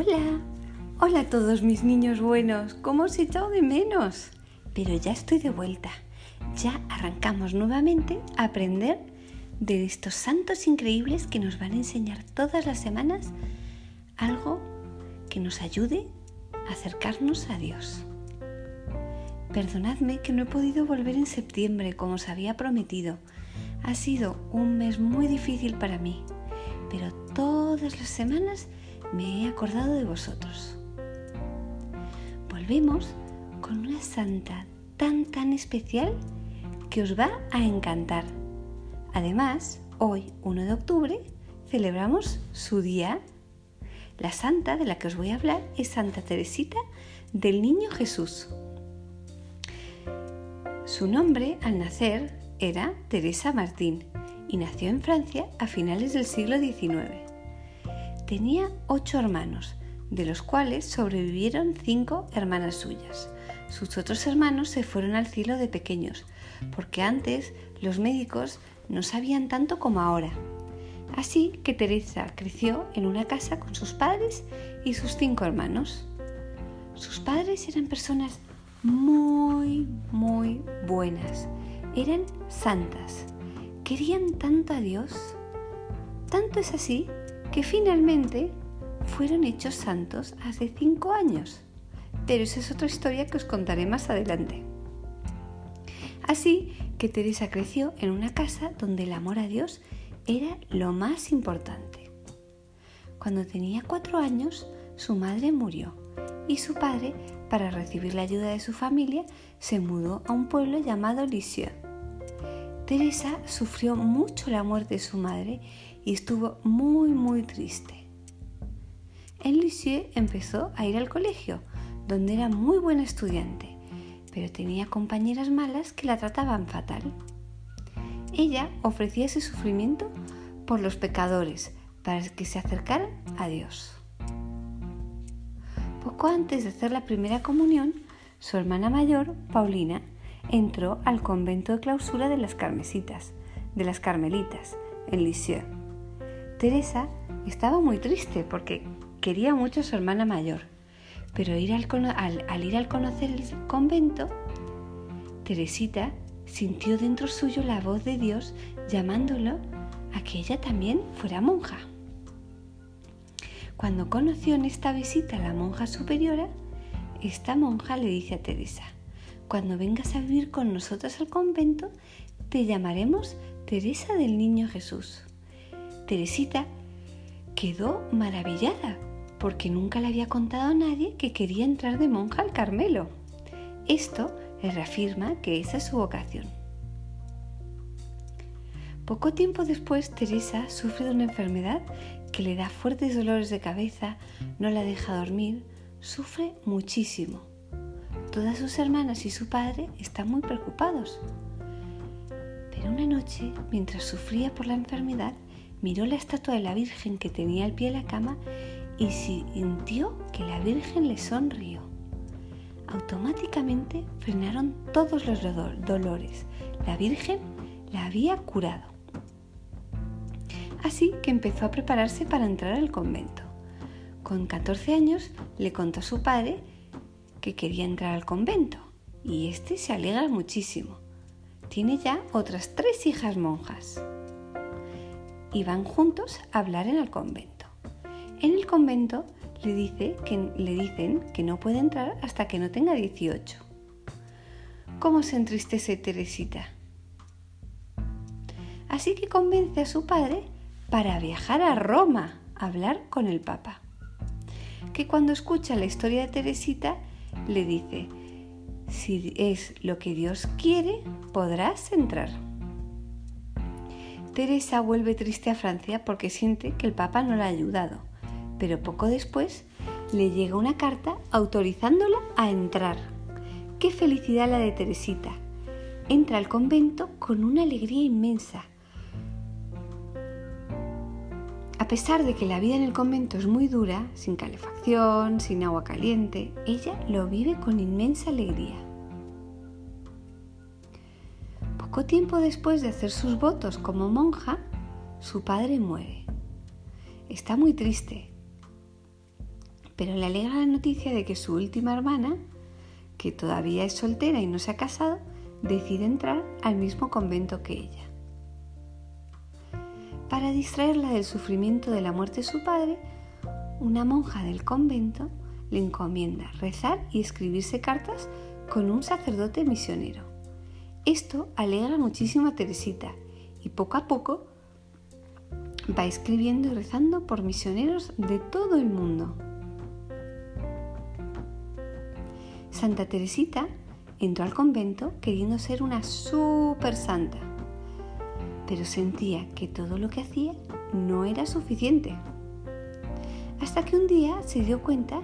Hola, hola a todos mis niños buenos, ¿cómo os he echado de menos? Pero ya estoy de vuelta, ya arrancamos nuevamente a aprender de estos santos increíbles que nos van a enseñar todas las semanas algo que nos ayude a acercarnos a Dios. Perdonadme que no he podido volver en septiembre como os había prometido. Ha sido un mes muy difícil para mí, pero todas las semanas me he acordado de vosotros. Volvemos con una santa tan tan especial que os va a encantar. Además, hoy, 1 de octubre, celebramos su día. La santa de la que os voy a hablar es Santa Teresita del Niño Jesús. Su nombre al nacer era Teresa Martín y nació en Francia a finales del siglo XIX. Tenía ocho hermanos, de los cuales sobrevivieron cinco hermanas suyas. Sus otros hermanos se fueron al cielo de pequeños, porque antes los médicos no sabían tanto como ahora. Así que Teresa creció en una casa con sus padres y sus cinco hermanos. Sus padres eran personas muy, muy buenas. Eran santas. Querían tanto a Dios. Tanto es así que finalmente fueron hechos santos hace cinco años. Pero esa es otra historia que os contaré más adelante. Así que Teresa creció en una casa donde el amor a Dios era lo más importante. Cuando tenía cuatro años, su madre murió y su padre, para recibir la ayuda de su familia, se mudó a un pueblo llamado Lisieux. Teresa sufrió mucho la muerte de su madre y estuvo muy muy triste. En Lisieux empezó a ir al colegio, donde era muy buena estudiante, pero tenía compañeras malas que la trataban fatal. Ella ofrecía ese sufrimiento por los pecadores, para que se acercaran a Dios. Poco antes de hacer la primera comunión, su hermana mayor, Paulina, entró al convento de clausura de las Carmesitas, de las Carmelitas, en Lisieux. Teresa estaba muy triste porque quería mucho a su hermana mayor, pero ir al, al ir al conocer el convento, Teresita sintió dentro suyo la voz de Dios llamándolo a que ella también fuera monja. Cuando conoció en esta visita a la monja superiora, esta monja le dice a Teresa, cuando vengas a vivir con nosotros al convento, te llamaremos Teresa del Niño Jesús. Teresita quedó maravillada porque nunca le había contado a nadie que quería entrar de monja al Carmelo. Esto le reafirma que esa es su vocación. Poco tiempo después, Teresa sufre de una enfermedad que le da fuertes dolores de cabeza, no la deja dormir, sufre muchísimo. Todas sus hermanas y su padre están muy preocupados. Pero una noche, mientras sufría por la enfermedad, miró la estatua de la Virgen que tenía al pie de la cama y sintió que la Virgen le sonrió. Automáticamente frenaron todos los dolores. La Virgen la había curado. Así que empezó a prepararse para entrar al convento. Con 14 años le contó a su padre que quería entrar al convento y este se alegra muchísimo. Tiene ya otras tres hijas monjas y van juntos a hablar en el convento. En el convento le, dice que, le dicen que no puede entrar hasta que no tenga 18. ¿Cómo se entristece Teresita? Así que convence a su padre para viajar a Roma a hablar con el Papa. Que cuando escucha la historia de Teresita le dice, si es lo que Dios quiere, podrás entrar. Teresa vuelve triste a Francia porque siente que el Papa no la ha ayudado, pero poco después le llega una carta autorizándola a entrar. ¡Qué felicidad la de Teresita! Entra al convento con una alegría inmensa. A pesar de que la vida en el convento es muy dura, sin calefacción, sin agua caliente, ella lo vive con inmensa alegría. Poco tiempo después de hacer sus votos como monja, su padre muere. Está muy triste, pero le alegra la noticia de que su última hermana, que todavía es soltera y no se ha casado, decide entrar al mismo convento que ella. Para distraerla del sufrimiento de la muerte de su padre, una monja del convento le encomienda rezar y escribirse cartas con un sacerdote misionero. Esto alegra muchísimo a Teresita y poco a poco va escribiendo y rezando por misioneros de todo el mundo. Santa Teresita entró al convento queriendo ser una super santa, pero sentía que todo lo que hacía no era suficiente. Hasta que un día se dio cuenta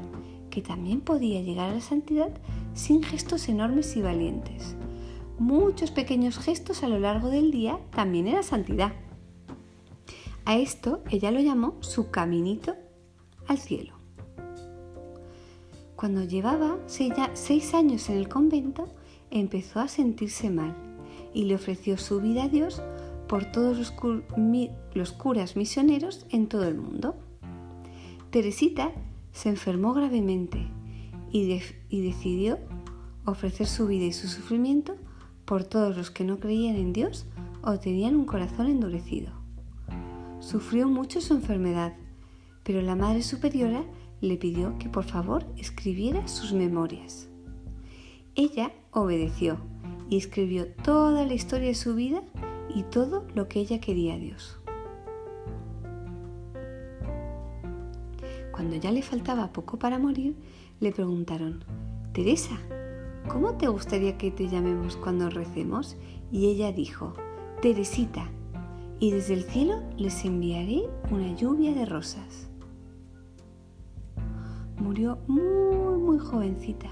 que también podía llegar a la santidad sin gestos enormes y valientes. Muchos pequeños gestos a lo largo del día también era santidad. A esto ella lo llamó su caminito al cielo. Cuando llevaba seis años en el convento, empezó a sentirse mal y le ofreció su vida a Dios por todos los, curas misioneros en todo el mundo. Teresita se enfermó gravemente y, y decidió ofrecer su vida y su sufrimiento por todos los que no creían en Dios o tenían un corazón endurecido. Sufrió mucho su enfermedad, pero la Madre Superiora le pidió que por favor escribiera sus memorias. Ella obedeció y escribió toda la historia de su vida y todo lo que ella quería a Dios. Cuando ya le faltaba poco para morir, le preguntaron, Teresa, ¿cómo te gustaría que te llamemos cuando recemos? Y ella dijo, Teresita, y desde el cielo les enviaré una lluvia de rosas. Murió muy, muy jovencita,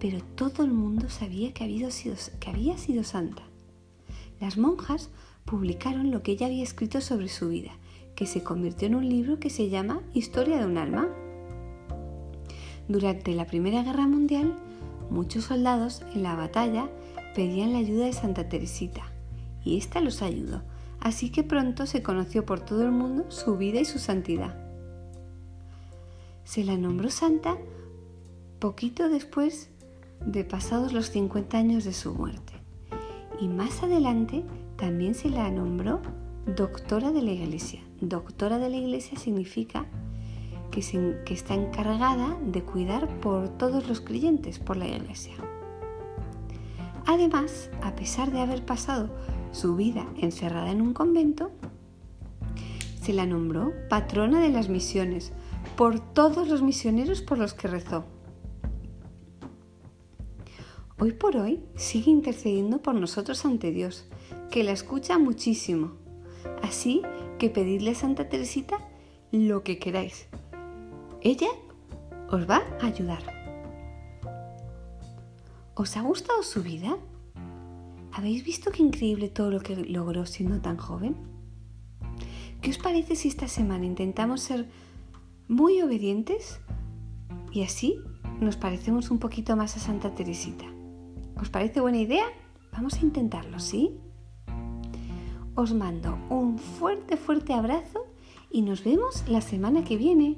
pero todo el mundo sabía que había sido, que había sido santa. Las monjas publicaron lo que ella había escrito sobre su vida que se convirtió en un libro que se llama Historia de un alma. Durante la Primera Guerra Mundial, muchos soldados en la batalla pedían la ayuda de Santa Teresita y ésta los ayudó, así que pronto se conoció por todo el mundo su vida y su santidad. Se la nombró santa poquito después de pasados los 50 años de su muerte y más adelante también se la nombró doctora de la Iglesia. Doctora de la Iglesia significa que, está encargada de cuidar por todos los creyentes, por la Iglesia. Además, a pesar de haber pasado su vida encerrada en un convento, se la nombró patrona de las misiones por todos los misioneros por los que rezó. Hoy por hoy sigue intercediendo por nosotros ante Dios, que la escucha muchísimo Así que pedidle a Santa Teresita lo que queráis. Ella os va a ayudar. ¿Os ha gustado su vida? ¿Habéis visto qué increíble todo lo que logró siendo tan joven? ¿Qué os parece si esta semana intentamos ser muy obedientes y así nos parecemos un poquito más a Santa Teresita? ¿Os parece buena idea? Vamos a intentarlo, ¿sí? os mando un fuerte, fuerte abrazo y nos vemos la semana que viene.